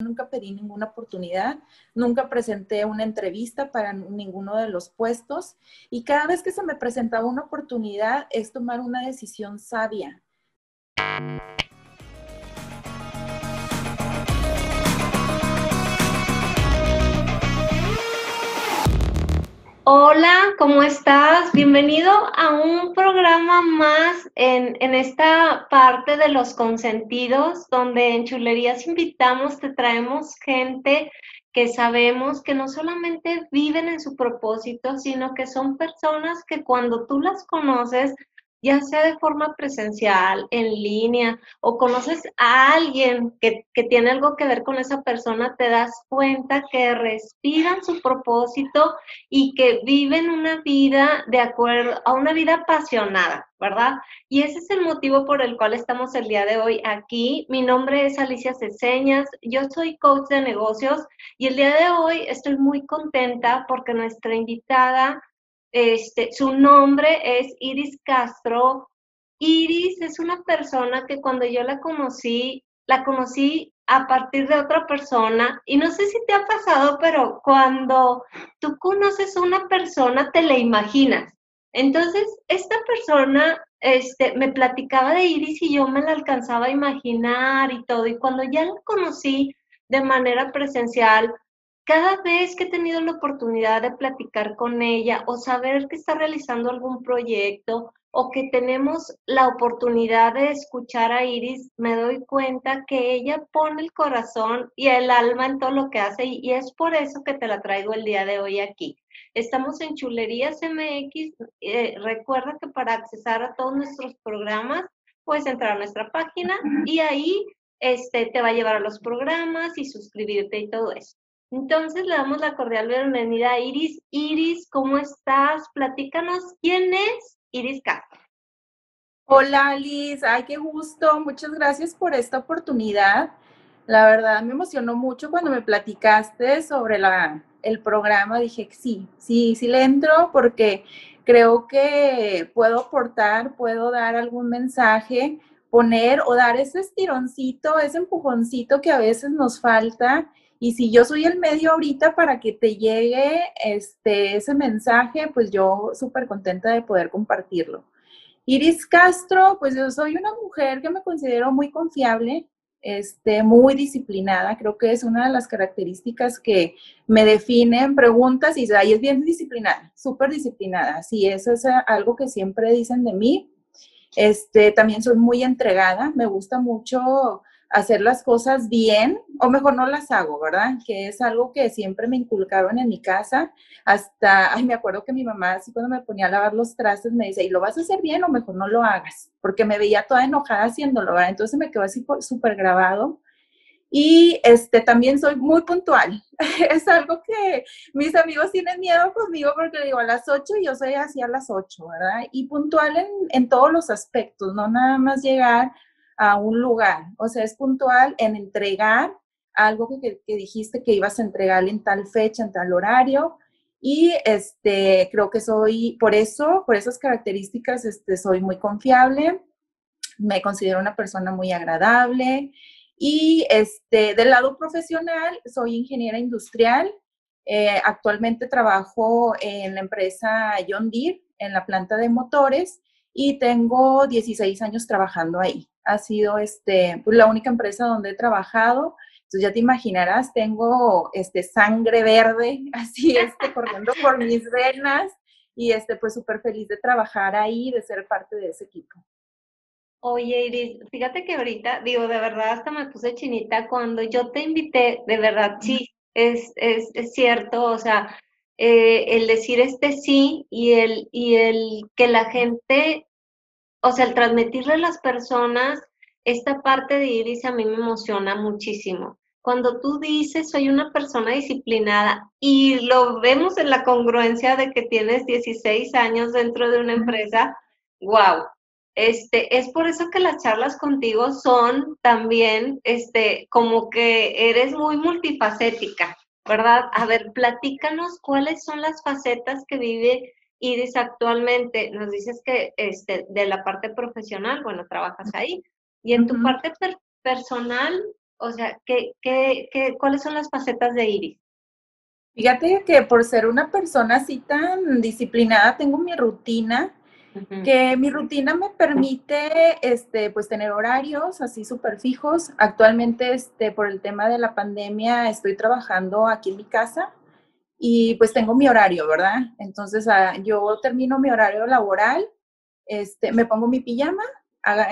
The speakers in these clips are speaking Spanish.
nunca pedí ninguna oportunidad, nunca presenté una entrevista para ninguno de los puestos y cada vez que se me presentaba una oportunidad es tomar una decisión sabia. Hola, ¿cómo estás? Bienvenido a un programa más en, en, esta parte de los consentidos, donde en Chulerías invitamos, te traemos gente que sabemos que no solamente viven en su propósito, sino que son personas que cuando tú las conoces, ya sea de forma presencial, en línea, o conoces a alguien que, tiene algo que ver con esa persona, te das cuenta que respiran su propósito y que viven una vida de acuerdo a una vida apasionada, ¿verdad? Y ese es el motivo por el cual estamos el día de hoy aquí. Mi nombre es Alicia Ceseñas, yo soy coach de negocios y el día de hoy estoy muy contenta porque nuestra invitada este, su nombre es Iris Castro. Iris es una persona que cuando yo la conocí, la conocí a partir de otra persona y no sé si te ha pasado, pero cuando tú conoces a una persona te la imaginas. Entonces, esta persona este, me platicaba de Iris y yo me la alcanzaba a imaginar y todo. Y cuando ya la conocí de manera presencial, cada vez que he tenido la oportunidad de platicar con ella o saber que está realizando algún proyecto o que tenemos la oportunidad de escuchar a Iris, me doy cuenta que ella pone el corazón y el alma en todo lo que hace y es por eso que te la traigo el día de hoy aquí. Estamos en Chulerías MX. Eh, recuerda que para accesar a todos nuestros programas puedes entrar a nuestra página y ahí este, te va a llevar a los programas y suscribirte y todo eso. Entonces le damos la cordial bienvenida a Iris. Iris, ¿cómo estás? Platícanos quién es Iris Castro. Hola Alice, ay, qué gusto. Muchas gracias por esta oportunidad. La verdad me emocionó mucho cuando me platicaste sobre la, el programa. Dije, sí, sí, sí le entro porque creo que puedo aportar, puedo dar algún mensaje, poner o dar ese estironcito, ese empujoncito que a veces nos falta y si yo soy el medio ahorita para que te llegue este, ese mensaje, pues yo súper contenta de poder compartirlo. Iris Castro, pues yo soy una mujer que me considero muy confiable, este, muy disciplinada. Creo que es una de las características que me definen. Preguntas y ahí es bien disciplinada, súper disciplinada. Sí, eso es algo que siempre dicen de mí. Este, también soy muy entregada. Me gusta mucho hacer las cosas bien, o mejor no las hago, ¿verdad? Que es algo que siempre me inculcaron en mi casa. Hasta, ay, me acuerdo que mi mamá, así cuando me ponía a lavar los trastes, me dice, ¿y lo vas a hacer bien o mejor no lo hagas? Porque me veía toda enojada haciéndolo, ¿verdad? Entonces me quedó así súper grabado. Y este, también soy muy puntual. es algo que mis amigos tienen miedo conmigo porque digo a las 8 y yo soy así a las 8, ¿verdad? Y puntual en, en todos los aspectos, no nada más llegar a un lugar. O sea, es puntual en entregar algo que, dijiste que ibas a entregar en tal fecha, en tal horario. Y este, creo que soy, por eso, por esas características, este, soy muy confiable, me considero una persona muy agradable. Y este, del lado profesional, soy ingeniera industrial. Eh, actualmente trabajo en la empresa John Deere, en la planta de motores, y tengo 16 años trabajando ahí ha sido este, pues, la única empresa donde he trabajado. Entonces ya te imaginarás, tengo este, sangre verde, así este, corriendo por mis venas y este, pues súper feliz de trabajar ahí, de ser parte de ese equipo. Oye, Iris, fíjate que ahorita, digo, de verdad hasta me puse chinita cuando yo te invité, de verdad, sí, es, es, es cierto, o sea, eh, el decir este sí y el, y el que la gente o sea, el transmitirle a las personas esta parte de Iris a mí me emociona muchísimo. Cuando tú dices, soy una persona disciplinada y lo vemos en la congruencia de que tienes 16 años dentro de una empresa, wow. Este, es por eso que las charlas contigo son también, este, como que eres muy multifacética, ¿verdad? A ver, platícanos cuáles son las facetas que vive Iris, actualmente nos dices que este, de la parte profesional, bueno, trabajas ahí. Y en tu parte personal, O sea, ¿qué, qué, qué, cuáles son las facetas de Iris? Fíjate que por ser una persona así tan disciplinada, tengo mi rutina, que mi rutina me permite, este, pues tener horarios así súper fijos. Actualmente, este, por el tema de la pandemia, estoy trabajando aquí en mi casa y pues tengo mi horario, ¿verdad? Entonces, ah, yo termino mi horario laboral, este, me pongo mi pijama,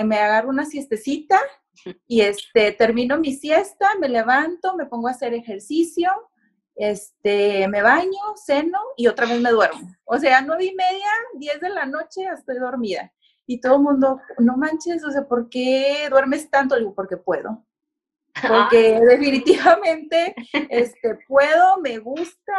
me agarro una siestecita y este, termino mi siesta, me levanto, me pongo a hacer ejercicio, este, me baño, ceno y otra vez me duermo. O sea, nueve y media, diez de la noche, estoy dormida. Y todo el mundo, no manches, o sea, ¿por qué duermes tanto? digo, porque puedo. Porque definitivamente este, puedo, me gusta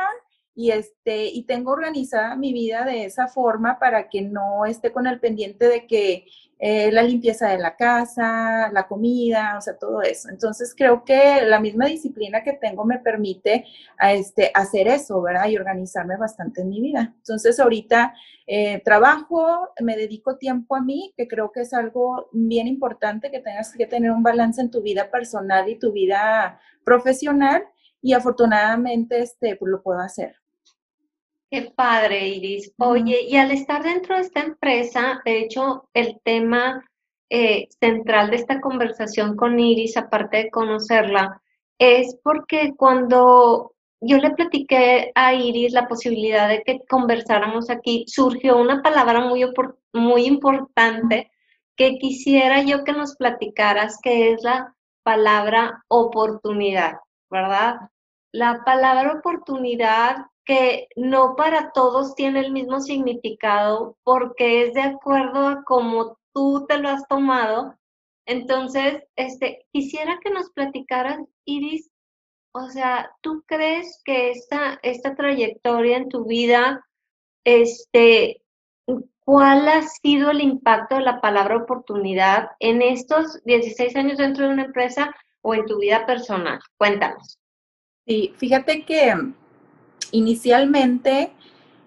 y, este, y tengo organizada mi vida de esa forma para que no esté con el pendiente de que eh, la limpieza de la casa, la comida, o sea, todo eso. Entonces creo que la misma disciplina que tengo me permite a este, hacer eso, ¿verdad? Y organizarme bastante en mi vida. Entonces ahorita eh, trabajo, me dedico tiempo a mí, que creo que es algo bien importante, que tengas que tener un balance en tu vida personal y tu vida profesional. Y afortunadamente, este, pues lo puedo hacer. Qué padre, Iris. Oye, y al estar dentro de esta empresa, de hecho, el tema eh, central de esta conversación con Iris, aparte de conocerla, es porque cuando yo le platiqué a Iris la posibilidad de que conversáramos aquí, surgió una palabra muy, muy importante que quisiera yo que nos platicaras, que es la palabra oportunidad, ¿verdad? La palabra oportunidad que no para todos tiene el mismo significado porque es de acuerdo a cómo tú te lo has tomado. Entonces, este, quisiera que nos platicaras, Iris, o sea, ¿tú crees que esta, esta trayectoria en tu vida, este, cuál ha sido el impacto de la palabra oportunidad en estos 16 años dentro de una empresa o en tu vida personal? Cuéntanos. Sí, fíjate que inicialmente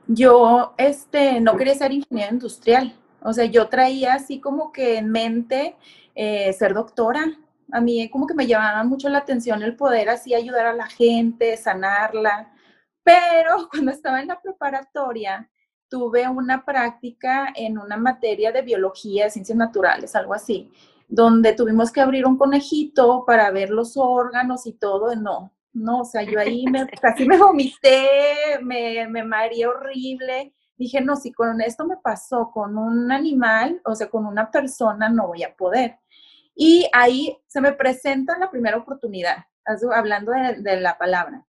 yo este, no quería ser ingeniera industrial. O sea, yo traía así como que en mente eh, ser doctora. A mí como que me llamaba mucho la atención el poder así ayudar a la gente, sanarla. Pero cuando estaba en la preparatoria, tuve una práctica en una materia de biología, de ciencias naturales, algo así, donde tuvimos que abrir un conejito para ver los órganos y todo. No, no, o sea, yo ahí me, casi me vomité, me, me mareé horrible. Dije, no, si con esto me pasó con un animal, o sea, con una persona, no voy a poder. Y ahí se me presenta la primera oportunidad, hablando de, la palabra.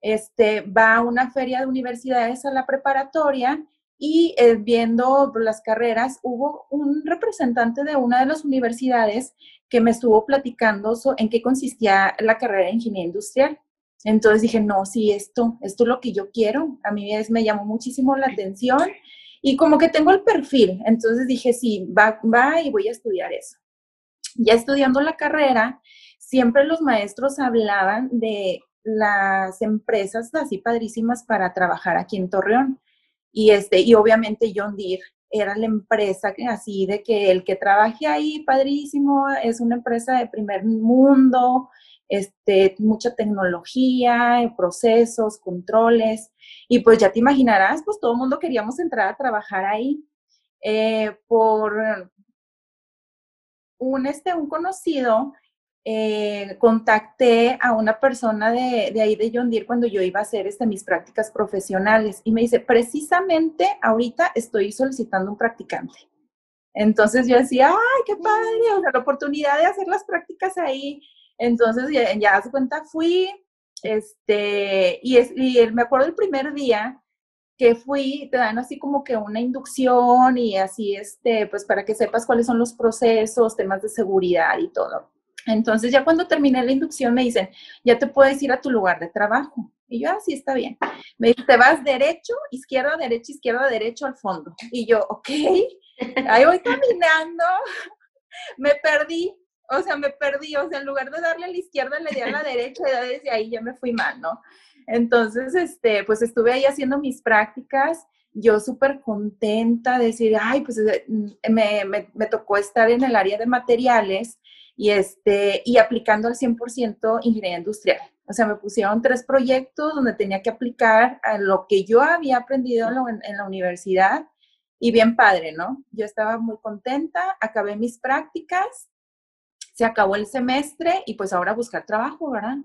Este, va a una feria de universidades a la preparatoria y eh, viendo las carreras, hubo un representante de una de las universidades que me estuvo platicando en qué consistía la carrera de ingeniería industrial. Entonces dije, no, sí, esto, esto es lo que yo quiero. A mí me llamó muchísimo la atención y como que tengo el perfil. Entonces dije, sí, va, va y voy a estudiar eso. Ya estudiando la carrera, siempre los maestros hablaban de las empresas así padrísimas para trabajar aquí en Torreón. Y, este, y obviamente John Deere era la empresa que así de que el que trabaje ahí, padrísimo, es una empresa de primer mundo, este, mucha tecnología, procesos, controles, y pues ya te imaginarás, pues todo el mundo queríamos entrar a trabajar ahí. Eh, por un, este, un conocido, eh, contacté a una persona de, de, ahí de John Deere cuando yo iba a hacer este, mis prácticas profesionales y me dice, precisamente ahorita estoy solicitando un practicante. Entonces yo decía, ay, qué padre, o sea, la oportunidad de hacer las prácticas ahí entonces, ya, ya hace cuenta, fui, este, y, es, y me acuerdo el primer día que fui, te dan así como que una inducción y así, este, pues para que sepas cuáles son los procesos, temas de seguridad y todo. Entonces, ya cuando terminé la inducción, me dicen, ya te puedes ir a tu lugar de trabajo. Y yo, así ah, está bien. Me dice, te vas derecho, izquierda, derecha, izquierda, derecho al fondo. Y yo, ok, ahí voy caminando, me perdí, o sea, me perdí, o sea, en lugar de darle a la izquierda, le di a la derecha y desde ahí ya me fui mal, ¿no? Entonces, este, pues estuve ahí haciendo mis prácticas, yo súper contenta de decir, ay, pues eh, me, me, me, tocó estar en el área de materiales, y, este, y aplicando al 100% ingeniería industrial. O sea, me pusieron tres proyectos donde tenía que aplicar a lo que yo había aprendido en, en la universidad y bien padre, ¿no? Yo estaba muy contenta, acabé mis prácticas, se acabó el semestre y pues ahora buscar trabajo, ¿verdad?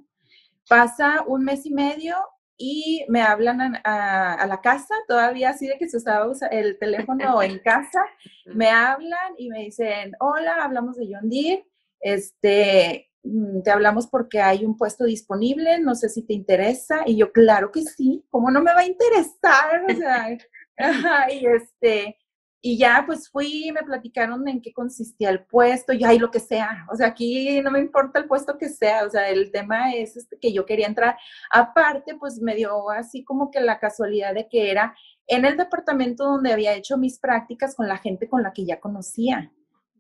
Pasa un mes y medio y me hablan a, la casa, todavía así de que se usaba el teléfono en casa, me hablan y me dicen, hola, hablamos de John Deere, este, mm, te hablamos porque hay un puesto disponible, no sé si te interesa, y yo, claro que sí, ¿cómo no me va a interesar? O sea, y este, y ya pues fui, me platicaron en qué consistía el puesto, y ahí lo que sea, o sea, aquí no me importa el puesto que sea, o sea, el tema es este, que yo quería entrar. Aparte, pues me dio así como que la casualidad de que era en el departamento donde había hecho mis prácticas con la gente con la que ya conocía.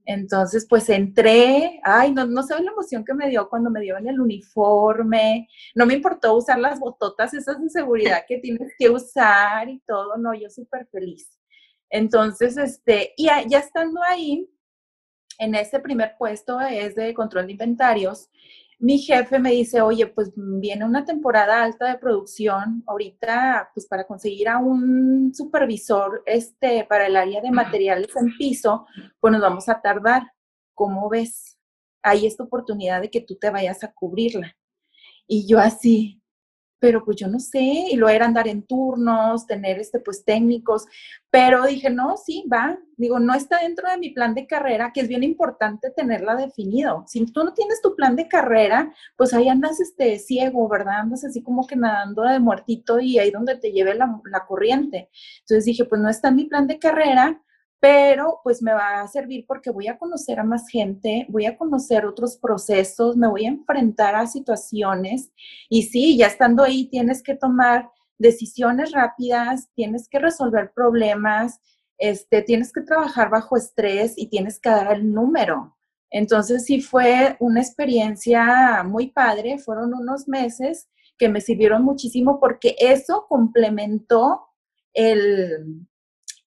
Entonces, pues entré, ay, no, no sé la emoción que me dio cuando me dieron el uniforme, no me importó usar las bototas esas de seguridad que tienes que usar y todo, no, yo súper feliz. Entonces, este, y ya, estando ahí, en ese primer puesto es de control de inventarios, mi jefe me dice, oye, pues viene una temporada alta de producción, ahorita, pues para conseguir a un supervisor este, para el área de materiales en piso, pues nos vamos a tardar. ¿Cómo ves? Hay esta oportunidad de que tú te vayas a cubrirla. Y yo así, pero pues yo no sé, y lo era andar en turnos, tener este, pues técnicos, pero dije, no, sí, va, digo, no está dentro de mi plan de carrera, que es bien importante tenerla definido. Si tú no tienes tu plan de carrera, pues ahí andas este, ciego, ¿verdad? Andas así como que nadando de muertito y ahí donde te lleve la, la corriente. Entonces dije, pues no está en mi plan de carrera, pero pues me va a servir porque voy a conocer a más gente, voy a conocer otros procesos, me voy a enfrentar a situaciones y sí, ya estando ahí tienes que tomar decisiones rápidas, tienes que resolver problemas, este, tienes que trabajar bajo estrés y tienes que dar el número. Entonces sí fue una experiencia muy padre, fueron unos meses que me sirvieron muchísimo porque eso complementó el,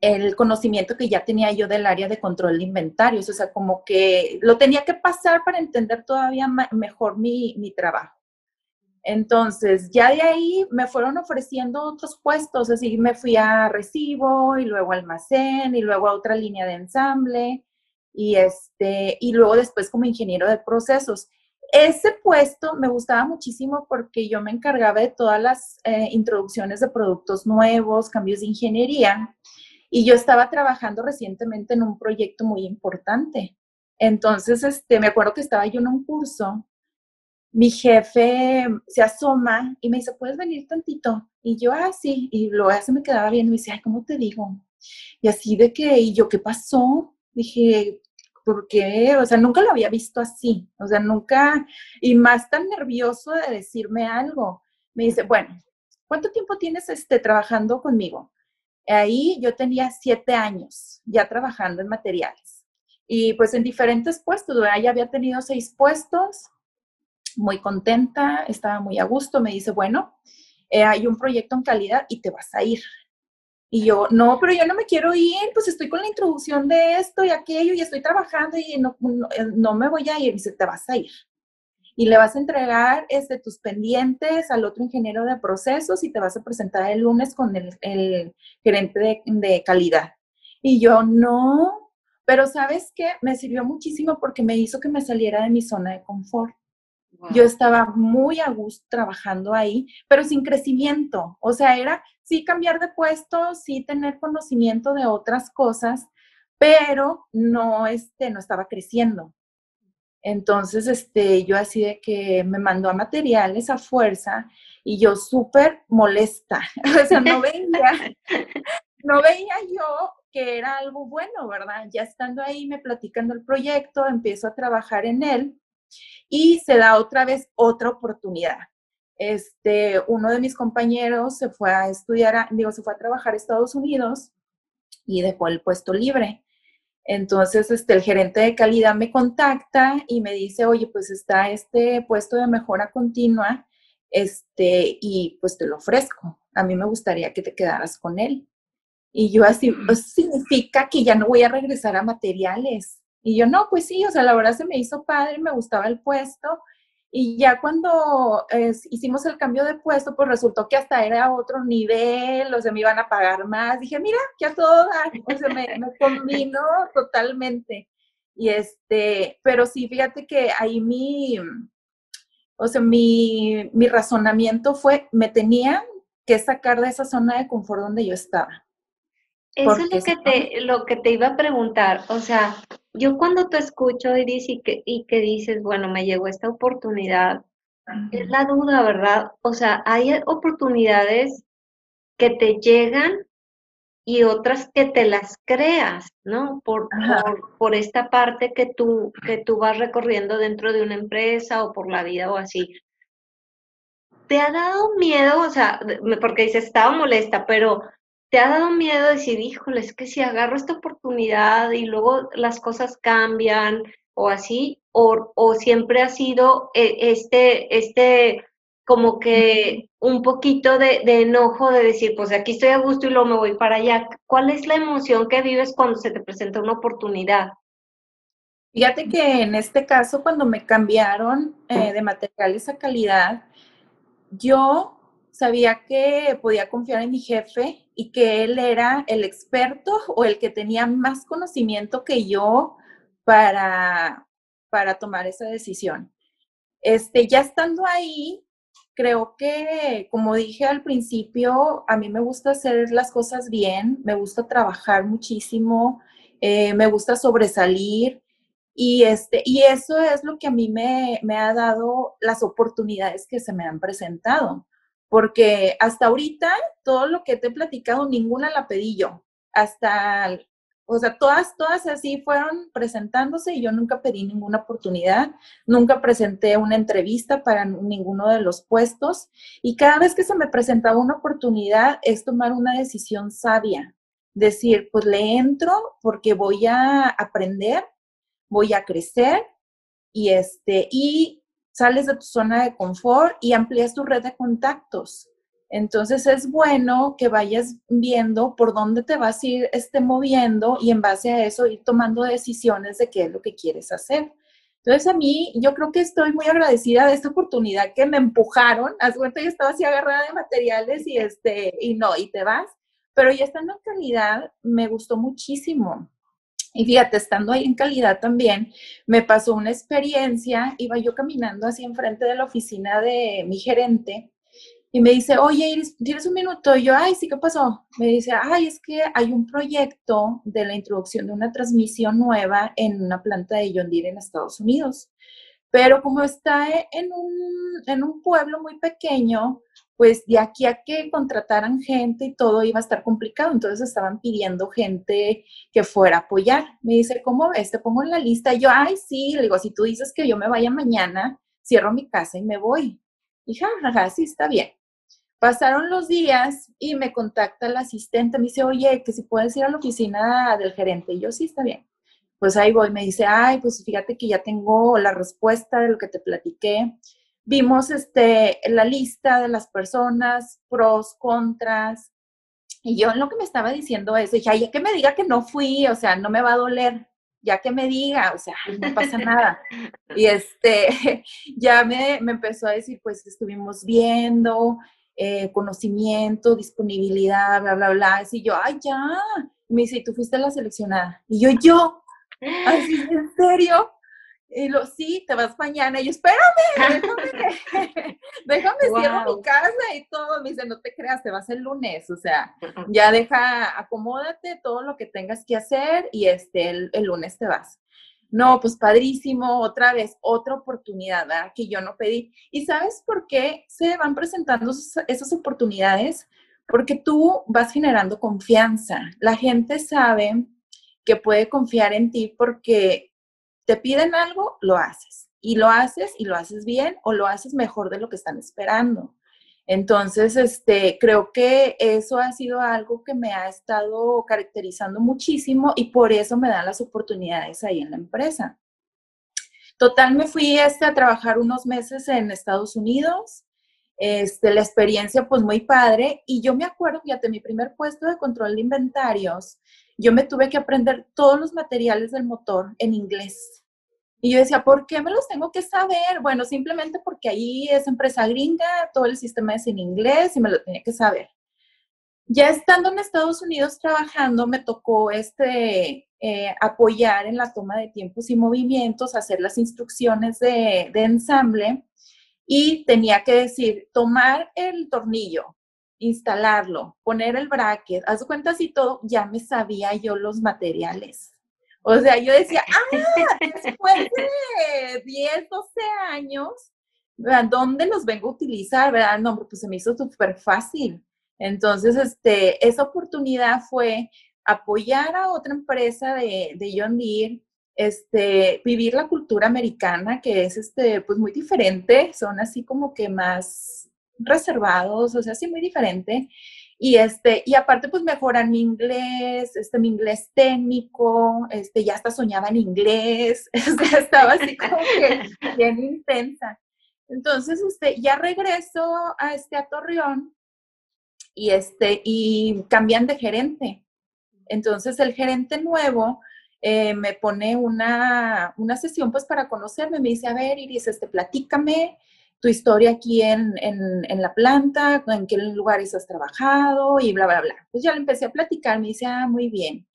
el conocimiento que ya tenía yo del área de control de inventarios, o sea, como que lo tenía que pasar para entender todavía mejor mi, mi trabajo. Entonces, ya de ahí me fueron ofreciendo otros puestos, así me fui a recibo y luego almacén y luego a otra línea de ensamble y este y luego después como ingeniero de procesos. Ese puesto me gustaba muchísimo porque yo me encargaba de todas las eh, introducciones de productos nuevos, cambios de ingeniería y yo estaba trabajando recientemente en un proyecto muy importante. Entonces, este, me acuerdo que estaba yo en un curso, mi jefe se asoma y me dice, ¿puedes venir tantito? Y yo, ah, sí, y luego se me quedaba bien y me dice, ay, ¿cómo te digo? Y así de que, ¿y yo qué pasó? Dije, ¿por qué? O sea, nunca lo había visto así, o sea, nunca, y más tan nervioso de decirme algo. Me dice, bueno, ¿cuánto tiempo tienes este, trabajando conmigo? Ahí yo tenía siete años ya trabajando en materiales y pues en diferentes puestos, ya había tenido seis puestos, muy contenta, estaba muy a gusto, me dice, bueno, eh, hay un proyecto en calidad y te vas a ir. Y yo, no, pero yo no me quiero ir, pues estoy con la introducción de esto y aquello y estoy trabajando y no, no me voy a ir. Y dice, te vas a ir y le vas a entregar este, tus pendientes al otro ingeniero de procesos y te vas a presentar el lunes con el, gerente de, calidad. Y yo, no, pero sabes qué, me sirvió muchísimo porque me hizo que me saliera de mi zona de confort. Yo estaba muy a gusto trabajando ahí, pero sin crecimiento. O sea, era sí cambiar de puesto, sí tener conocimiento de otras cosas, pero no, este, no estaba creciendo. Entonces, este, yo así de que me mandó a materiales a fuerza y yo súper molesta. o sea, no veía, no veía yo que era algo bueno, ¿verdad? Ya estando ahí, me platicando el proyecto, empiezo a trabajar en él y se da otra vez otra oportunidad. Este, uno de mis compañeros se fue a estudiar, digo, se fue a trabajar a Estados Unidos y dejó el puesto libre. Entonces, este, el gerente de calidad me contacta y me dice, oye, pues está este puesto de mejora continua, este, y pues te lo ofrezco. A mí me gustaría que te quedaras con él. Y yo así, pues significa que ya no voy a regresar a materiales. Y yo, no, pues sí, o sea, la verdad se me hizo padre, me gustaba el puesto. Y ya cuando hicimos el cambio de puesto, pues resultó que hasta era otro nivel, o sea, me iban a pagar más. Dije, mira, que a todo o sea, me, me combinó totalmente. Y este, pero sí, fíjate que ahí mi, o sea, mi, mi razonamiento fue, me tenía que sacar de esa zona de confort donde yo estaba. Eso es lo que, te, lo que te iba a preguntar. O sea, yo cuando te escucho, y que, y que dices, bueno, me llegó esta oportunidad, es la duda, ¿verdad? O sea, hay oportunidades que te llegan y otras que te las creas, ¿no? Por, por, esta parte que tú, que tú vas recorriendo dentro de una empresa o por la vida o así. ¿Te ha dado miedo? O sea, porque dices, estaba molesta, pero ¿te ha dado miedo decir, híjole, es que si agarro esta oportunidad y luego las cosas cambian o así? ¿O, o siempre ha sido eh, este, este como que un poquito de, enojo de decir, pues aquí estoy a gusto y luego me voy para allá. ¿Cuál es la emoción que vives cuando se te presenta una oportunidad? Fíjate que en este caso, cuando me cambiaron eh, de materiales a calidad, yo sabía que podía confiar en mi jefe y que él era el experto o el que tenía más conocimiento que yo para, para tomar esa decisión. Este, ya estando ahí, creo que, como dije al principio, a mí me gusta hacer las cosas bien, me gusta trabajar muchísimo, eh, me gusta sobresalir y, este, y eso es lo que a mí me, me ha dado las oportunidades que se me han presentado, porque hasta ahorita todo lo que te he platicado, ninguna la pedí yo. Hasta o sea, todas, todas así fueron presentándose y yo nunca pedí ninguna oportunidad, nunca presenté una entrevista para ninguno de los puestos y cada vez que se me presentaba una oportunidad es tomar una decisión sabia, decir, pues le entro porque voy a aprender, voy a crecer y este y sales de tu zona de confort y amplías tu red de contactos. Entonces es bueno que vayas viendo por dónde te vas a ir este, moviendo y en base a eso ir tomando decisiones de qué es lo que quieres hacer. Entonces a mí, yo creo que estoy muy agradecida de esta oportunidad que me empujaron. Haz cuenta, yo estaba así agarrada de materiales y este, y no, y te vas. Pero ya estando en calidad, me gustó muchísimo. Y fíjate, estando ahí en calidad también, me pasó una experiencia, iba yo caminando así enfrente de la oficina de mi gerente y me dice, oye, Iris, ¿tienes un minuto? Y yo, ay, sí, ¿qué pasó? Me dice, ay, es que hay un proyecto de la introducción de una transmisión nueva en una planta de John Deere en Estados Unidos. Pero como está en un, en un pueblo muy pequeño, pues de aquí a que contrataran gente y todo iba a estar complicado. Entonces estaban pidiendo gente que fuera a apoyar. Me dice, ¿cómo ves? Te pongo en la lista. Yo, ay, sí, le digo, si tú dices que yo me vaya mañana, cierro mi casa y me voy. Y jajaja, sí, está bien. Pasaron los días y me contacta el asistente, me dice, oye, que si puedes ir a la oficina del gerente. Y yo, sí, está bien. Pues ahí voy, me dice, ay, pues fíjate que ya tengo la respuesta de lo que te platiqué. Vimos este, la lista de las personas, pros, contras. Y yo lo que me estaba diciendo eso, dije, ay, ya que me diga que no fui, o sea, no me va a doler, ya que me diga, o sea, no pasa nada. Y este, ya me, me empezó a decir, pues estuvimos viendo, eh, conocimiento, disponibilidad, bla, bla, bla. Y yo, ay, ya. me dice, ¿y tú fuiste la seleccionada? Y yo, yo, así, ¿en serio? Y lo, sí, te vas mañana. Y yo, espérame, déjame, déjame cierro mi casa y todo. Me dice, no te creas, te vas el lunes. O sea, ya deja, acomódate todo lo que tengas que hacer y este, el, el lunes te vas. No, pues padrísimo, otra vez, otra oportunidad ¿verdad? que yo no pedí. ¿Y sabes por qué se van presentando esas oportunidades? Porque tú vas generando confianza. La gente sabe que puede confiar en ti porque te piden algo, lo haces. Y lo haces y lo haces bien o lo haces mejor de lo que están esperando. Entonces, este, creo que eso ha sido algo que me ha estado caracterizando muchísimo y por eso me dan las oportunidades ahí en la empresa. Total, me fui este, a trabajar unos meses en Estados Unidos. este, la experiencia pues muy padre y yo me acuerdo, fíjate, mi primer puesto de control de inventarios, yo me tuve que aprender todos los materiales del motor en inglés. Y yo decía, ¿por qué me los tengo que saber? Bueno, simplemente porque ahí es empresa gringa, todo el sistema es en inglés y me lo tenía que saber. Ya estando en Estados Unidos trabajando, me tocó este, eh, apoyar en la toma de tiempos y movimientos, hacer las instrucciones de, ensamble y tenía que decir, tomar el tornillo, instalarlo, poner el bracket, haz cuenta si todo, ya me sabía yo los materiales. O sea, yo decía, ah, después de 10, 12 años, ¿dónde los vengo a utilizar? ¿Verdad? No, pues se me hizo súper fácil. Entonces, este, esa oportunidad fue apoyar a otra empresa de, de John Deere este, vivir la cultura americana, que es este, pues muy diferente, son así como que más reservados, o sea, sí muy diferente. Y, este, y aparte, pues mejorar mi inglés, este, mi inglés técnico, este, ya hasta soñaba en inglés, estaba así como que bien intensa. Entonces, usted ya regreso a, este, a Torreón y, este, y cambian de gerente. Entonces, el gerente nuevo eh, me pone una, una, sesión pues para conocerme, me dice, a ver, Iris, este, platícame tu historia aquí en, en, la planta, en qué lugares has trabajado y bla, bla, bla. Pues ya le empecé a platicar, me dice, ah, muy bien.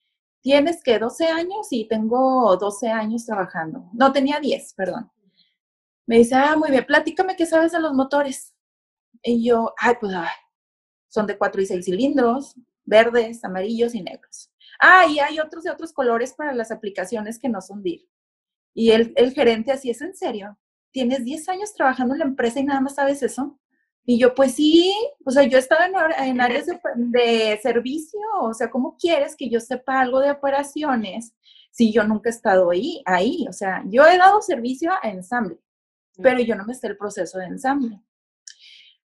¿Tienes que 12 años? Sí, tengo 12 años trabajando. No, tenía 10, perdón. Me dice, ah, muy bien, platícame qué sabes de los motores. Y yo, ay, pues, ay, son de 4 y 6 cilindros, verdes, amarillos y negros. Ah, y hay otros de otros colores para las aplicaciones que no son DIR. Y el, el gerente así es en serio. Tienes 10 años trabajando en la empresa y nada más sabes eso. Y yo, pues sí, o sea, yo estaba en, en áreas de, de, servicio, o sea, ¿cómo quieres que yo sepa algo de operaciones si yo nunca he estado ahí? ahí? O sea, yo he dado servicio a ensamble, pero yo no me sé el proceso de ensamble.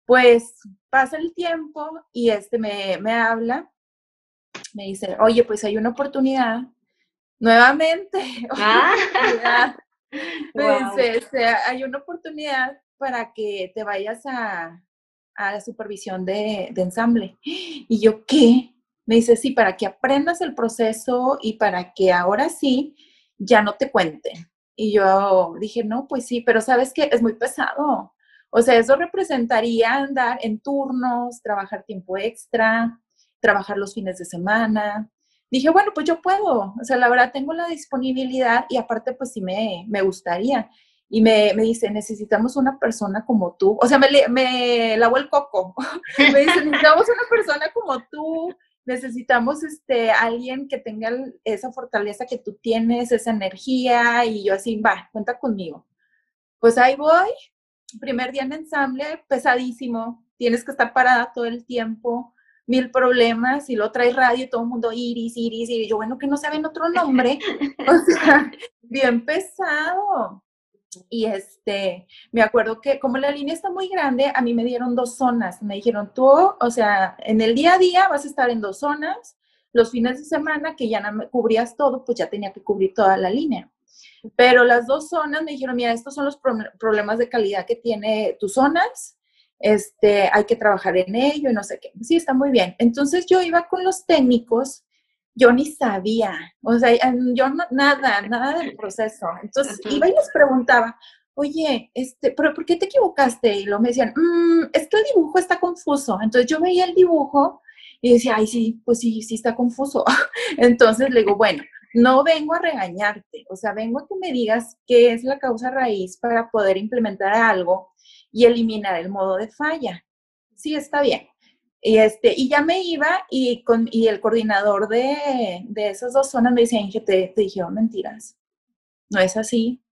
Pues pasa el tiempo y este me, me habla me dice, oye, pues hay una oportunidad, nuevamente, ah. dice, este, hay una oportunidad para que te vayas a, a la supervisión de, de, ensamble. Y yo, ¿qué? Me dice, sí, para que aprendas el proceso y para que ahora sí ya no te cuente. Y yo dije, no, pues sí, pero sabes que es muy pesado. O sea, eso representaría andar en turnos, trabajar tiempo extra, trabajar los fines de semana. Dije, bueno, pues yo puedo, o sea, la verdad tengo la disponibilidad y aparte pues sí me, me gustaría. Y me, me, dice, necesitamos una persona como tú. O sea, me, me lavó el coco. me dice, necesitamos una persona como tú. Necesitamos este, alguien que tenga esa fortaleza que tú tienes, esa energía. Y yo así, va, cuenta conmigo. Pues ahí voy. Primer día en ensamble, pesadísimo. Tienes que estar parada todo el tiempo mil problemas y lo trae radio y todo el mundo iris, iris, y yo, bueno, que no saben otro nombre. o sea, bien pesado. Y este, me acuerdo que como la línea está muy grande, a mí me dieron dos zonas. Me dijeron, tú, o sea, en el día a día vas a estar en dos zonas. Los fines de semana, que ya no cubrías todo, pues ya tenía que cubrir toda la línea. Pero las dos zonas me dijeron, mira, estos son los problemas de calidad que tiene tus zonas este, hay que trabajar en ello y no sé qué. Sí, está muy bien. Entonces yo iba con los técnicos, yo ni sabía, o sea, yo no, nada, nada del proceso. Entonces iba y les preguntaba, oye, este, ¿pero por qué te equivocaste? Y luego me decían, mm, es que el dibujo está confuso. Entonces yo veía el dibujo y decía, ay, sí, pues sí, sí está confuso. Entonces le digo, bueno, no vengo a regañarte, o sea, vengo a que me digas qué es la causa raíz para poder implementar algo y eliminar el modo de falla. Sí, está bien. Y, este, y ya me iba y, con, y el coordinador de, de esas dos zonas me decía, Inge, te, te dijeron mentiras. No es así.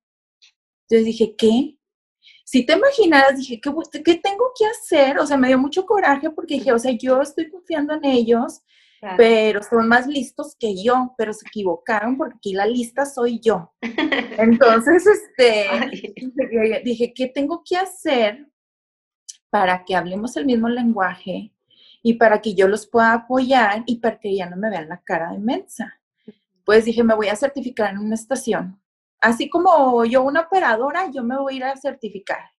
Entonces dije, ¿qué? Si te imaginas, dije, ¿qué, ¿qué tengo que hacer? O sea, me dio mucho coraje porque dije, o sea, yo estoy confiando en ellos, pero son más listos que yo, pero se equivocaron porque aquí la lista soy yo. Entonces, este, dije, ¿qué tengo que hacer para que hablemos el mismo lenguaje y para que yo los pueda apoyar y para que ya no me vean la cara de mensa? Pues dije, me voy a certificar en una estación. Así como yo una operadora, yo me voy a ir a certificar.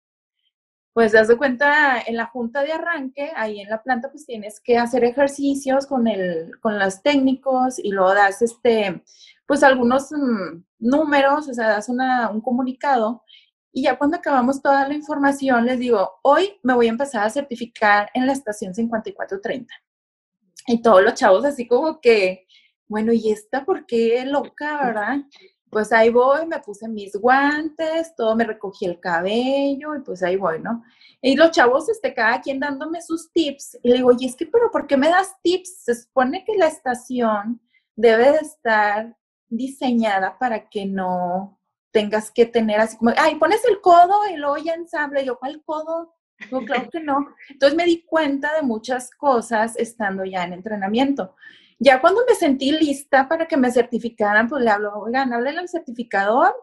Pues das de cuenta en la junta de arranque, ahí en la planta, pues tienes que hacer ejercicios con, el, con los técnicos y luego das este, pues algunos mm, números, o sea, das una, un comunicado. Y ya cuando acabamos toda la información, les digo, hoy me voy a empezar a certificar en la estación 5430. Y todos los chavos así como que, bueno, ¿y esta por qué loca, verdad? Pues ahí voy, me puse mis guantes, todo me recogí el cabello y pues ahí voy, ¿no? Y los chavos, este, cada quien dándome sus tips. Y le digo, y es que, pero ¿por qué me das tips? Se supone que la estación debe de estar diseñada para que no tengas que tener así como, ay, pones el codo y luego ya ensamble. Y yo, ¿cuál codo? No, claro que no. Entonces me di cuenta de muchas cosas estando ya en entrenamiento. Ya cuando me sentí lista para que me certificaran, pues le hablo, oigan, háblele al certificador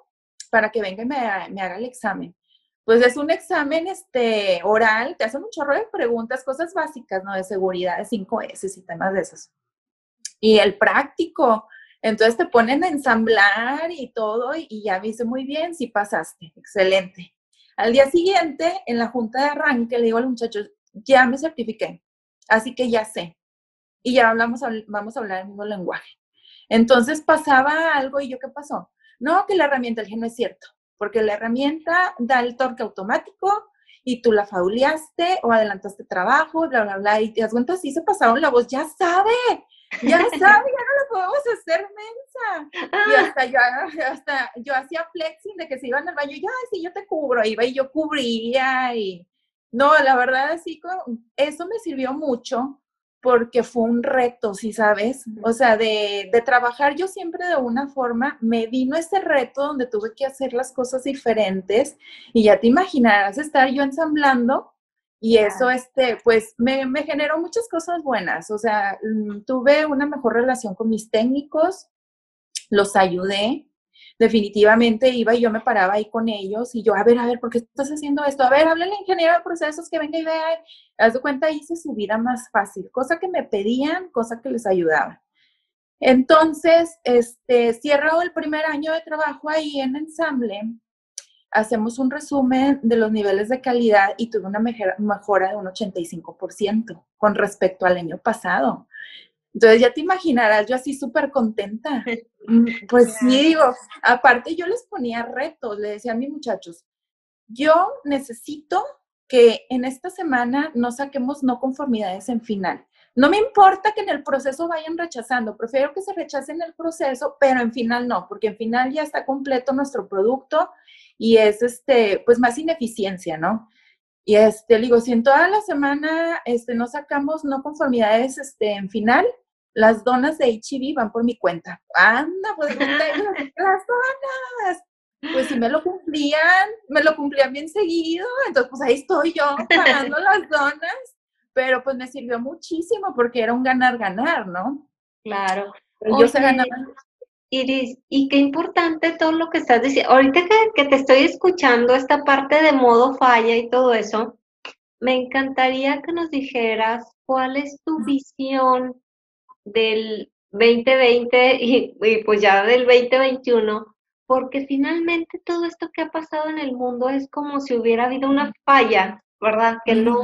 para que venga y me, haga el examen. Pues es un examen este, oral, te hacen un chorro de preguntas, cosas básicas, ¿no? De seguridad, de 5S y temas de esos. Y el práctico, entonces te ponen a ensamblar y todo, y ya me hice muy bien, sí pasaste, excelente. Al día siguiente, en la junta de arranque, le digo a los muchachos, ya me certifiqué, así que ya sé y ya hablamos, vamos a hablar el mismo lenguaje. Entonces pasaba algo y yo, ¿qué pasó? No, que la herramienta, el no es cierto, porque la herramienta da el torque automático y tú la fauleaste o adelantaste trabajo, bla, bla, bla, y te das cuenta, así se pasaron la voz, ya sabe, ya sabe, ya no lo podemos hacer mensa. Y ah. hasta yo, hasta yo hacía flexing de que se iban al baño, ya, sí, yo te cubro, iba y yo cubría y... No, la verdad, así, eso me sirvió mucho porque fue un reto, ¿sí sabes? O sea, de, trabajar yo siempre de una forma, me vino ese reto donde tuve que hacer las cosas diferentes y ya te imaginarás estar yo ensamblando y eso, este, pues me, me, generó muchas cosas buenas, o sea, mm, tuve una mejor relación con mis técnicos, los ayudé, definitivamente iba y yo me paraba ahí con ellos y yo, a ver, a ver, ¿por qué estás haciendo esto? A ver, háblale al ingeniero de procesos que venga y vea. Haz de cuenta, hice su vida más fácil, cosa que me pedían, cosa que les ayudaba. Entonces, este, cierro el primer año de trabajo ahí en ensamble, hacemos un resumen de los niveles de calidad y tuve una mejora de un 85% con respecto al año pasado. Entonces ya te imaginarás, yo así súper contenta. Pues sí, digo, aparte yo les ponía retos, le decía a mis muchachos, yo necesito que en esta semana no saquemos no conformidades en final. No me importa que en el proceso vayan rechazando, prefiero que se rechacen el proceso, pero en final no, porque en final ya está completo nuestro producto y es este, pues más ineficiencia, ¿no? Y este, digo, si en toda la semana este, no sacamos no conformidades este, en final, las donas de HIV van por mi cuenta. Anda, pues las donas. Pues si me lo cumplían, me lo cumplían bien seguido, entonces pues ahí estoy yo pagando las donas, pero pues me sirvió muchísimo porque era un ganar-ganar, ¿no? Claro. yo se ganaba. Iris, y qué importante todo lo que estás diciendo. Ahorita que, que te estoy escuchando esta parte de modo falla y todo eso, me encantaría que nos dijeras cuál es tu visión del 2020 y, pues ya del 2021, porque finalmente todo esto que ha pasado en el mundo es como si hubiera habido una falla, ¿verdad? Que no,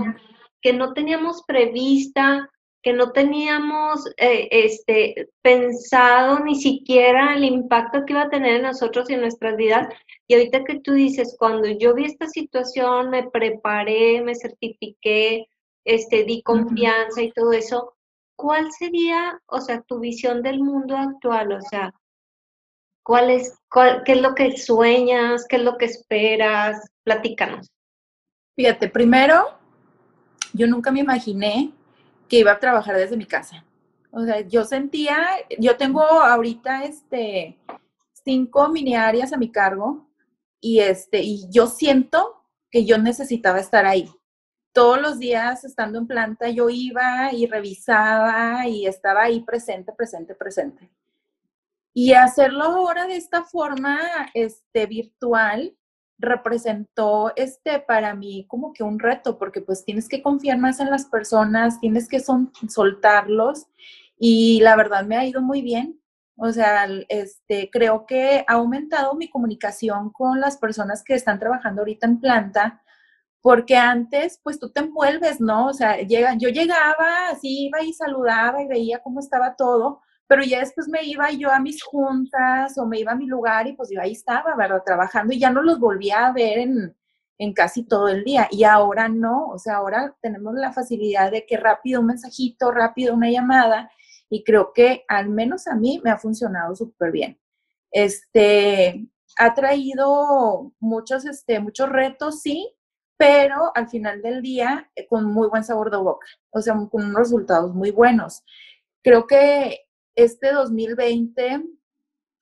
que no teníamos prevista, que no teníamos eh, este, pensado ni siquiera el impacto que iba a tener en nosotros y en nuestras vidas. Y ahorita que tú dices, cuando yo vi esta situación, me preparé, me certifiqué, este, di confianza y todo eso, ¿cuál sería, o sea, tu visión del mundo actual? O sea, ¿cuál es, ¿qué es lo que sueñas? ¿Qué es lo que esperas? Platícanos. Fíjate, primero, yo nunca me imaginé que iba a trabajar desde mi casa. O sea, yo sentía, yo tengo ahorita este cinco mini áreas a mi cargo y este, y yo siento que yo necesitaba estar ahí todos los días estando en planta yo iba y revisaba y estaba ahí presente, presente, presente. Y hacerlo ahora de esta forma este, virtual representó este, para mí como que un reto, porque pues tienes que confiar más en las personas, tienes que soltarlos y la verdad me ha ido muy bien. O sea, este, creo que ha aumentado mi comunicación con las personas que están trabajando ahorita en planta porque antes, pues tú te envuelves, ¿no? O sea, llega, yo llegaba, así iba y saludaba y veía cómo estaba todo, pero ya después me iba yo a mis juntas o me iba a mi lugar y pues yo ahí estaba, ¿verdad? Trabajando y ya no los volvía a ver en, en casi todo el día. Y ahora no, o sea, ahora tenemos la facilidad de que rápido un mensajito, rápido una llamada, y creo que al menos a mí me ha funcionado súper bien. Este, ha traído muchos, este, muchos retos, sí, pero al final del día eh, con muy buen sabor de boca, o sea, con unos resultados muy buenos. Creo que este 2020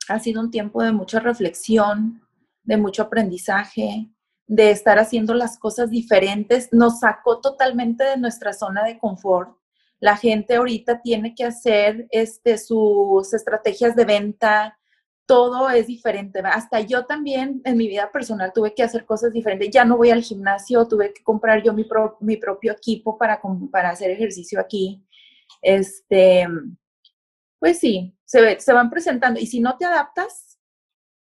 ha sido un tiempo de mucha reflexión, de mucho aprendizaje, de estar haciendo las cosas diferentes, nos sacó totalmente de nuestra zona de confort. La gente ahorita tiene que hacer este, sus estrategias de venta, todo es diferente. Hasta yo también en mi vida personal tuve que hacer cosas diferentes. Ya no voy al gimnasio, tuve que comprar yo mi, propio equipo para, para hacer ejercicio aquí. Este, pues sí, se, se van presentando. Y si no te adaptas,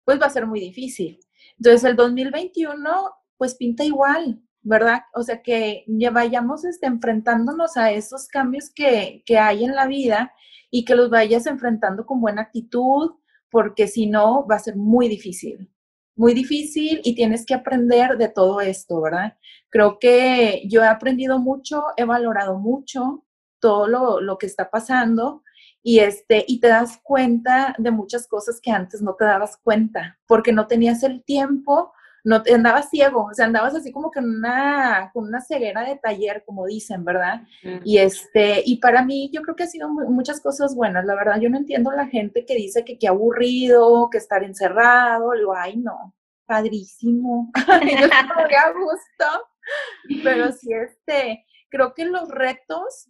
pues va a ser muy difícil. Entonces, el 2021, pues pinta igual, ¿verdad? O sea, que ya vayamos este, enfrentándonos a esos cambios que, que hay en la vida y que los vayas enfrentando con buena actitud, porque si no, va a ser muy difícil, muy difícil y tienes que aprender de todo esto, ¿verdad? Creo que yo he aprendido mucho, he valorado mucho todo lo, lo que está pasando y, este, y te das cuenta de muchas cosas que antes no te dabas cuenta, porque no tenías el tiempo, no te, andabas ciego, o sea, andabas así como que en una, con una ceguera de taller, como dicen, ¿verdad? Y este, y para mí yo creo que ha sido muchas cosas buenas, la verdad, yo no entiendo la gente que dice que qué aburrido, que estar encerrado, digo, ay no, padrísimo, yo estoy a gusto, pero sí, este, creo que los retos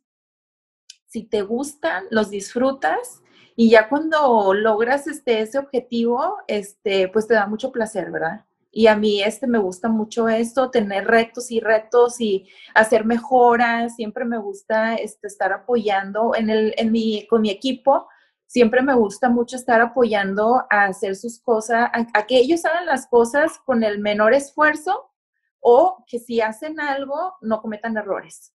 si te gustan, los disfrutas y ya cuando logras este, ese objetivo, este, pues te da mucho placer, ¿verdad? Y a mí este me gusta mucho esto, tener retos y retos y hacer mejoras. Siempre me gusta este, estar apoyando en el, en mi, con mi equipo. Siempre me gusta mucho estar apoyando a hacer sus cosas, a, a que ellos hagan las cosas con el menor esfuerzo o que si hacen algo no cometan errores.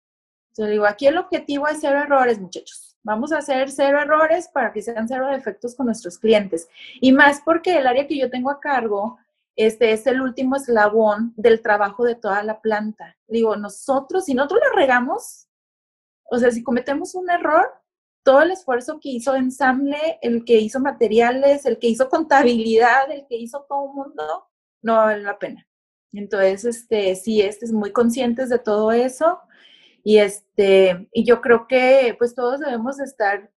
Entonces digo, aquí el objetivo es cero errores, muchachos. Vamos a hacer cero errores para que sean cero defectos con nuestros clientes. Y más porque el área que yo tengo a cargo este es el último eslabón del trabajo de toda la planta. Digo, nosotros, si nosotros la regamos, o sea, si cometemos un error, todo el esfuerzo que hizo ensamble, el que hizo materiales, el que hizo contabilidad, el que hizo todo el mundo, no vale la pena. Entonces, este, sí, este es muy conscientes de todo eso y, este, y yo creo que pues todos debemos estar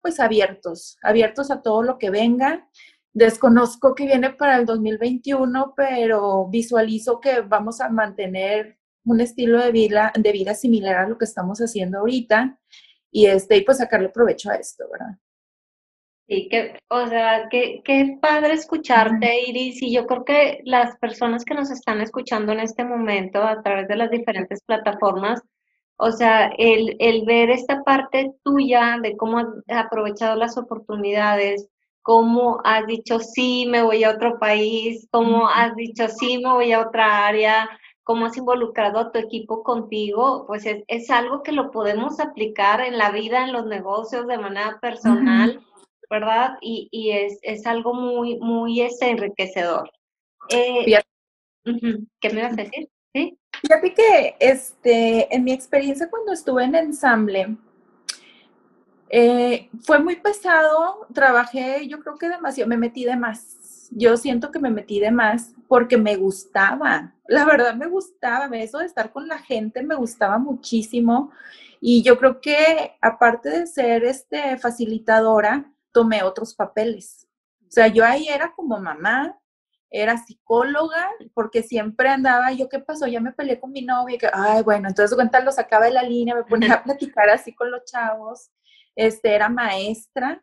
pues abiertos, abiertos a todo lo que venga. Desconozco que viene para el 2021, pero visualizo que vamos a mantener un estilo de vida, de vida similar a lo que estamos haciendo ahorita y, este, y pues sacarle provecho a esto, ¿verdad? Sí, que, o sea, qué, qué padre escucharte, Iris, y yo creo que las personas que nos están escuchando en este momento a través de las diferentes plataformas, o sea, el, el ver esta parte tuya de cómo has aprovechado las oportunidades, cómo has dicho sí, me voy a otro país, cómo has dicho sí, me voy a otra área, cómo has involucrado a tu equipo contigo, pues es, es algo que lo podemos aplicar en la vida, en los negocios de manera personal, ¿verdad? Y, y es, es, algo muy, muy este, enriquecedor. Eh, ¿Qué me ibas a decir? ¿Sí? Fíjate que este, en mi experiencia cuando estuve en ensamble, eh, fue muy pesado, trabajé, yo creo que demasiado, me metí de más. Yo siento que me metí de más porque me gustaba, la verdad me gustaba, eso de estar con la gente me gustaba muchísimo y yo creo que aparte de ser este facilitadora, tomé otros papeles. O sea, yo ahí era como mamá, era psicóloga, porque siempre andaba, yo, ¿qué pasó? Ya me peleé con mi novia, que, ay, bueno, entonces cuenta, lo sacaba de la línea, me ponía a platicar así con los chavos, este, era maestra,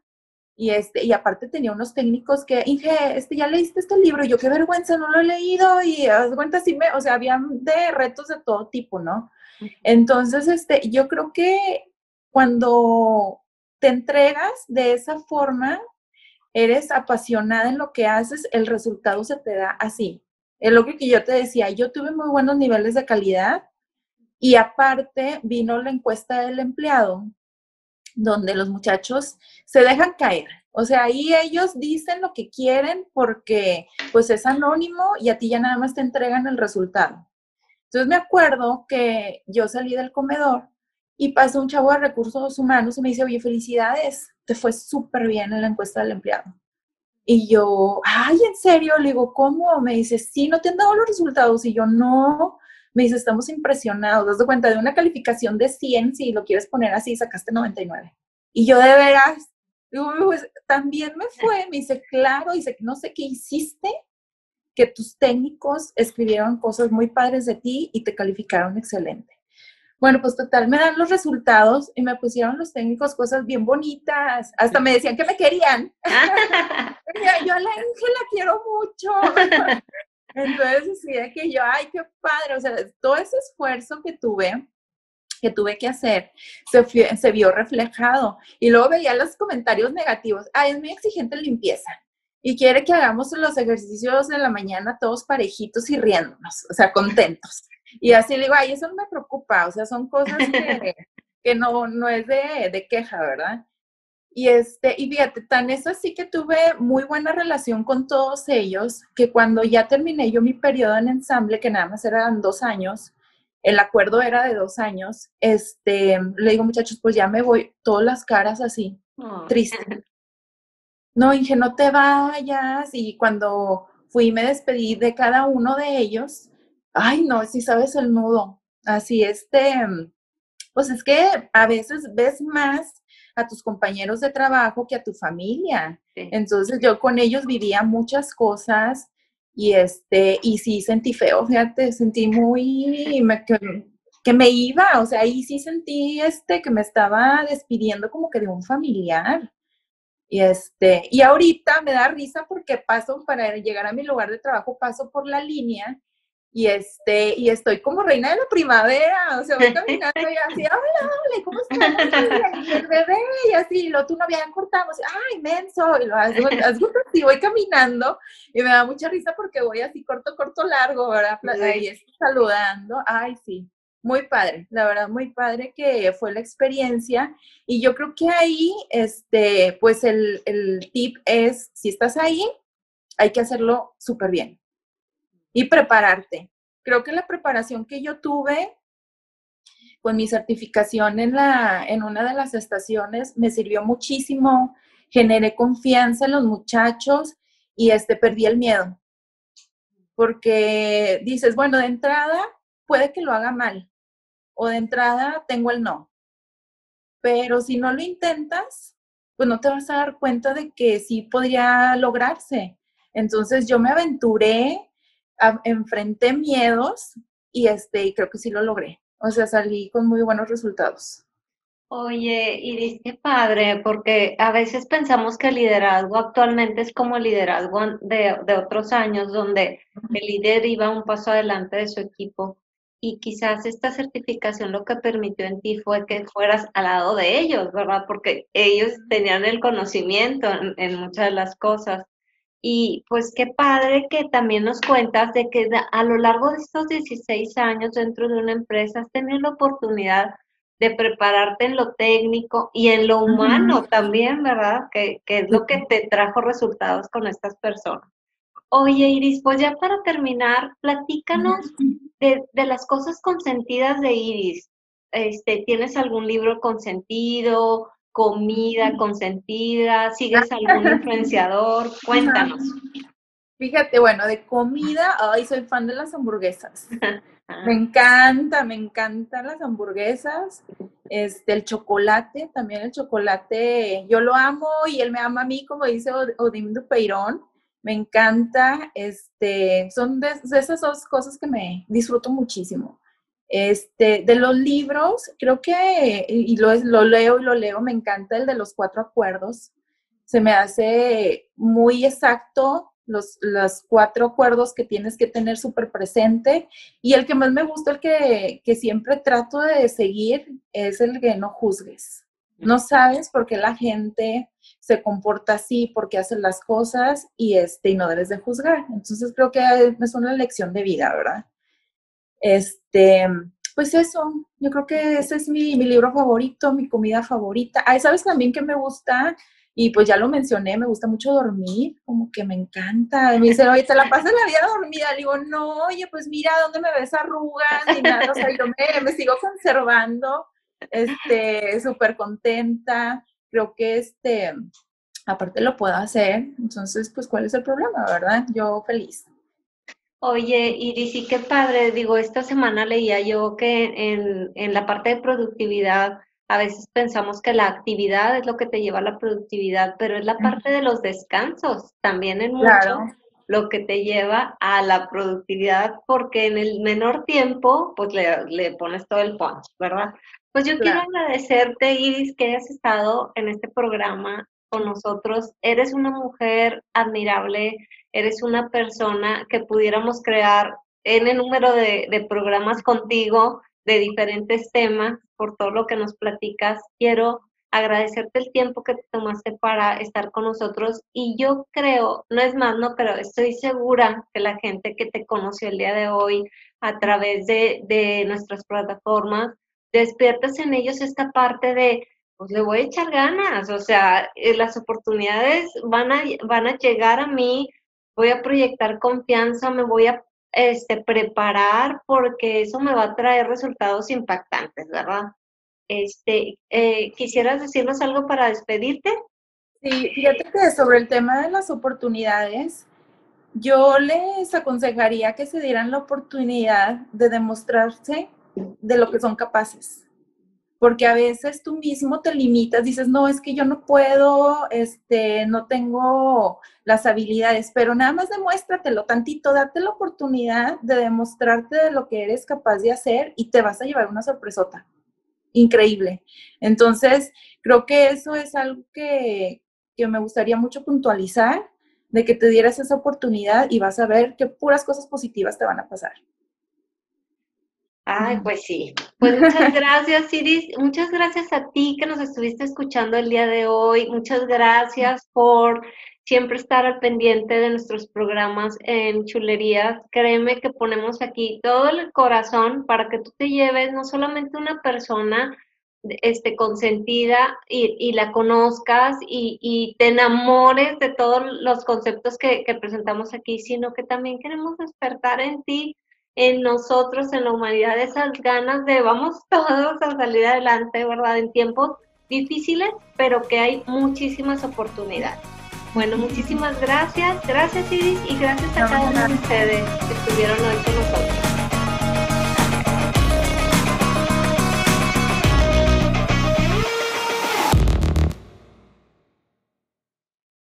y este, y aparte tenía unos técnicos que, Inge, este, ya leíste este libro, yo qué vergüenza, no lo he leído, y haz cuenta, así me, o sea, había de retos de todo tipo, ¿no? Entonces, este, yo creo que cuando te entregas de esa forma, eres apasionada en lo que haces, el resultado se te da así. Es lo que yo te decía, yo tuve muy buenos niveles de calidad y aparte vino la encuesta del empleado, donde los muchachos se dejan caer. O sea, ahí ellos dicen lo que quieren porque pues es anónimo y a ti ya nada más te entregan el resultado. Entonces me acuerdo que yo salí del comedor y pasó un chavo de recursos humanos y me dice, oye, felicidades, te fue súper bien en la encuesta del empleado. Y yo, ay, ¿en serio? Le digo, ¿cómo? Me dice, sí, ¿no te han dado los resultados? Y yo, no. Me dice, estamos impresionados. Das de cuenta de una calificación de 100, si lo quieres poner así, sacaste 99. Y yo, de veras, digo, pues también me fue. Me dice, claro, dice, no sé qué hiciste, que tus técnicos escribieron cosas muy padres de ti y te calificaron excelente. Bueno, pues total, me dan los resultados y me pusieron los técnicos cosas bien bonitas. Hasta me decían que me querían. yo a la Ángela quiero mucho. Entonces decía que yo, ay, qué padre. O sea, todo ese esfuerzo que tuve, que tuve que hacer, se, se vio reflejado. Y luego veía los comentarios negativos. Ay, es muy exigente limpieza. Y quiere que hagamos los ejercicios de la mañana todos parejitos y riéndonos, o sea, contentos. Y así le digo, ay, eso no me preocupa, o sea, son cosas que, que no, no es de, de, queja, ¿verdad? Y, este, y fíjate, tan es así que tuve muy buena relación con todos ellos, que cuando ya terminé yo mi periodo en ensamble, que nada más eran dos años, el acuerdo era de dos años, este, le digo, muchachos, pues ya me voy, todas las caras así, tristes. No, Inge, no te vayas. Y cuando fui, me despedí de cada uno de ellos ay, no, si sabes el nudo. Así, este, pues es que a veces ves más a tus compañeros de trabajo que a tu familia. Entonces yo con ellos vivía muchas cosas y este, y sí sentí feo, fíjate, sentí muy, que, que, me iba, o sea, ahí sí sentí este, que me estaba despidiendo como que de un familiar. Y este, y ahorita me da risa porque paso para llegar a mi lugar de trabajo, paso por la línea y este, y estoy como reina de la primavera, o sea, voy caminando y así, hola, hola, ¿cómo estás? Y el bebé, y así, lo tú no habían cortado, ay, menso, y lo hago, así, voy caminando, y me da mucha risa porque voy así corto, corto, largo, ¿verdad? Y estoy saludando, ay, sí, muy padre, la verdad, muy padre que fue la experiencia, y yo creo que ahí, este, pues el, el tip es, si estás ahí, hay que hacerlo súper bien y prepararte. Creo que la preparación que yo tuve con mi certificación en, la, en una de las estaciones me sirvió muchísimo, generé confianza en los muchachos y este, perdí el miedo. Porque dices, bueno, de entrada puede que lo haga mal o de entrada tengo el no. Pero si no lo intentas, pues no te vas a dar cuenta de que sí podría lograrse. Entonces yo me aventuré, enfrenté miedos y este, creo que sí lo logré. O sea, salí con muy buenos resultados. Oye, Iris, qué padre, porque a veces pensamos que el liderazgo actualmente es como el liderazgo de, de otros años, donde el líder iba un paso adelante de su equipo y quizás esta certificación lo que permitió en ti fue que fueras al lado de ellos, ¿verdad? Porque ellos tenían el conocimiento en, en muchas de las cosas. Y pues qué padre que también nos cuentas de que a lo largo de estos 16 años dentro de una empresa has tenido la oportunidad de prepararte en lo técnico y en lo humano también, ¿verdad? Que, es lo que te trajo resultados con estas personas. Oye, Iris, pues ya para terminar, platícanos de, de las cosas consentidas de Iris. Este, ¿Tienes algún libro consentido? Comida consentida? ¿Sigues algún influenciador? Cuéntanos. Fíjate, bueno, de comida, ay, soy fan de las hamburguesas. Me encanta, me encantan las hamburguesas. Este, el chocolate, también el chocolate, yo lo amo y él me ama a mí, como dice Odim Dupeirón. Me encanta, este, son de esas dos cosas que me disfruto muchísimo. Este, de los libros, creo que, y lo, lo leo y lo leo, me encanta el de los cuatro acuerdos. Se me hace muy exacto los, los cuatro acuerdos que tienes que tener súper presente. Y el que más me gusta, el que, que siempre trato de seguir, es el que no juzgues. No sabes por qué la gente se comporta así, por qué hace las cosas y, este, y no debes de juzgar. Entonces creo que es una lección de vida, ¿verdad? Este, pues eso, yo creo que ese es mi, mi libro favorito, mi comida favorita. Ay, ¿sabes también que me gusta? Y pues ya lo mencioné, me gusta mucho dormir, como que me encanta. me dice, oye, ¿te la pasas la vida dormida? Le digo, no, oye, pues mira, ¿dónde me ves arrugas? Ni nada, o sea, yo me, me sigo conservando, este, súper contenta. Creo que, este, aparte lo puedo hacer, entonces, pues, ¿cuál es el problema, verdad? Yo feliz. Oye, Iris, y qué padre, digo, esta semana leía yo que en, en la parte de productividad, a veces pensamos que la actividad es lo que te lleva a la productividad, pero es la parte de los descansos también en mucho lo que te lleva a la productividad, porque en el menor tiempo, pues le, pones todo el punch, ¿verdad? Pues yo quiero agradecerte, Iris, que hayas estado en este programa con nosotros. Eres una mujer admirable, eres una persona que pudiéramos crear el número de, de programas contigo de diferentes temas, por todo lo que nos platicas. Quiero agradecerte el tiempo que te tomaste para estar con nosotros y yo creo, no es más, no, pero estoy segura que la gente que te conoció el día de hoy a través de, de nuestras plataformas, despiertas en ellos esta parte de, pues le voy a echar ganas, o sea, eh, las oportunidades van a, van a llegar a mí, voy a proyectar confianza, me voy a este, preparar porque eso me va a traer resultados impactantes, ¿verdad? Este, eh, ¿Quisieras decirnos algo para despedirte? Sí, fíjate que sobre el tema de las oportunidades, yo les aconsejaría que se dieran la oportunidad de demostrarse de lo que son capaces porque a veces tú mismo te limitas, dices, no, es que yo no puedo, este, no tengo las habilidades, pero nada más demuéstratelo tantito, date la oportunidad de demostrarte de lo que eres capaz de hacer y te vas a llevar una sorpresota increíble. Entonces, creo que eso es algo que, que me gustaría mucho puntualizar, de que te dieras esa oportunidad y vas a ver que puras cosas positivas te van a pasar. Ay, pues sí. Pues muchas gracias, Iris. Muchas gracias a ti que nos estuviste escuchando el día de hoy. Muchas gracias por siempre estar al pendiente de nuestros programas en chulerías. Créeme que ponemos aquí todo el corazón para que tú te lleves no solamente una persona este, consentida y, y la conozcas y, y, te enamores de todos los conceptos que, que presentamos aquí, sino que también queremos despertar en ti en nosotros, en la humanidad, esas ganas de vamos todos a salir adelante, ¿verdad? En tiempos difíciles, pero que hay muchísimas oportunidades. Bueno, muchísimas gracias. Gracias Iris y gracias a cada uno de ustedes que estuvieron hoy con nosotros.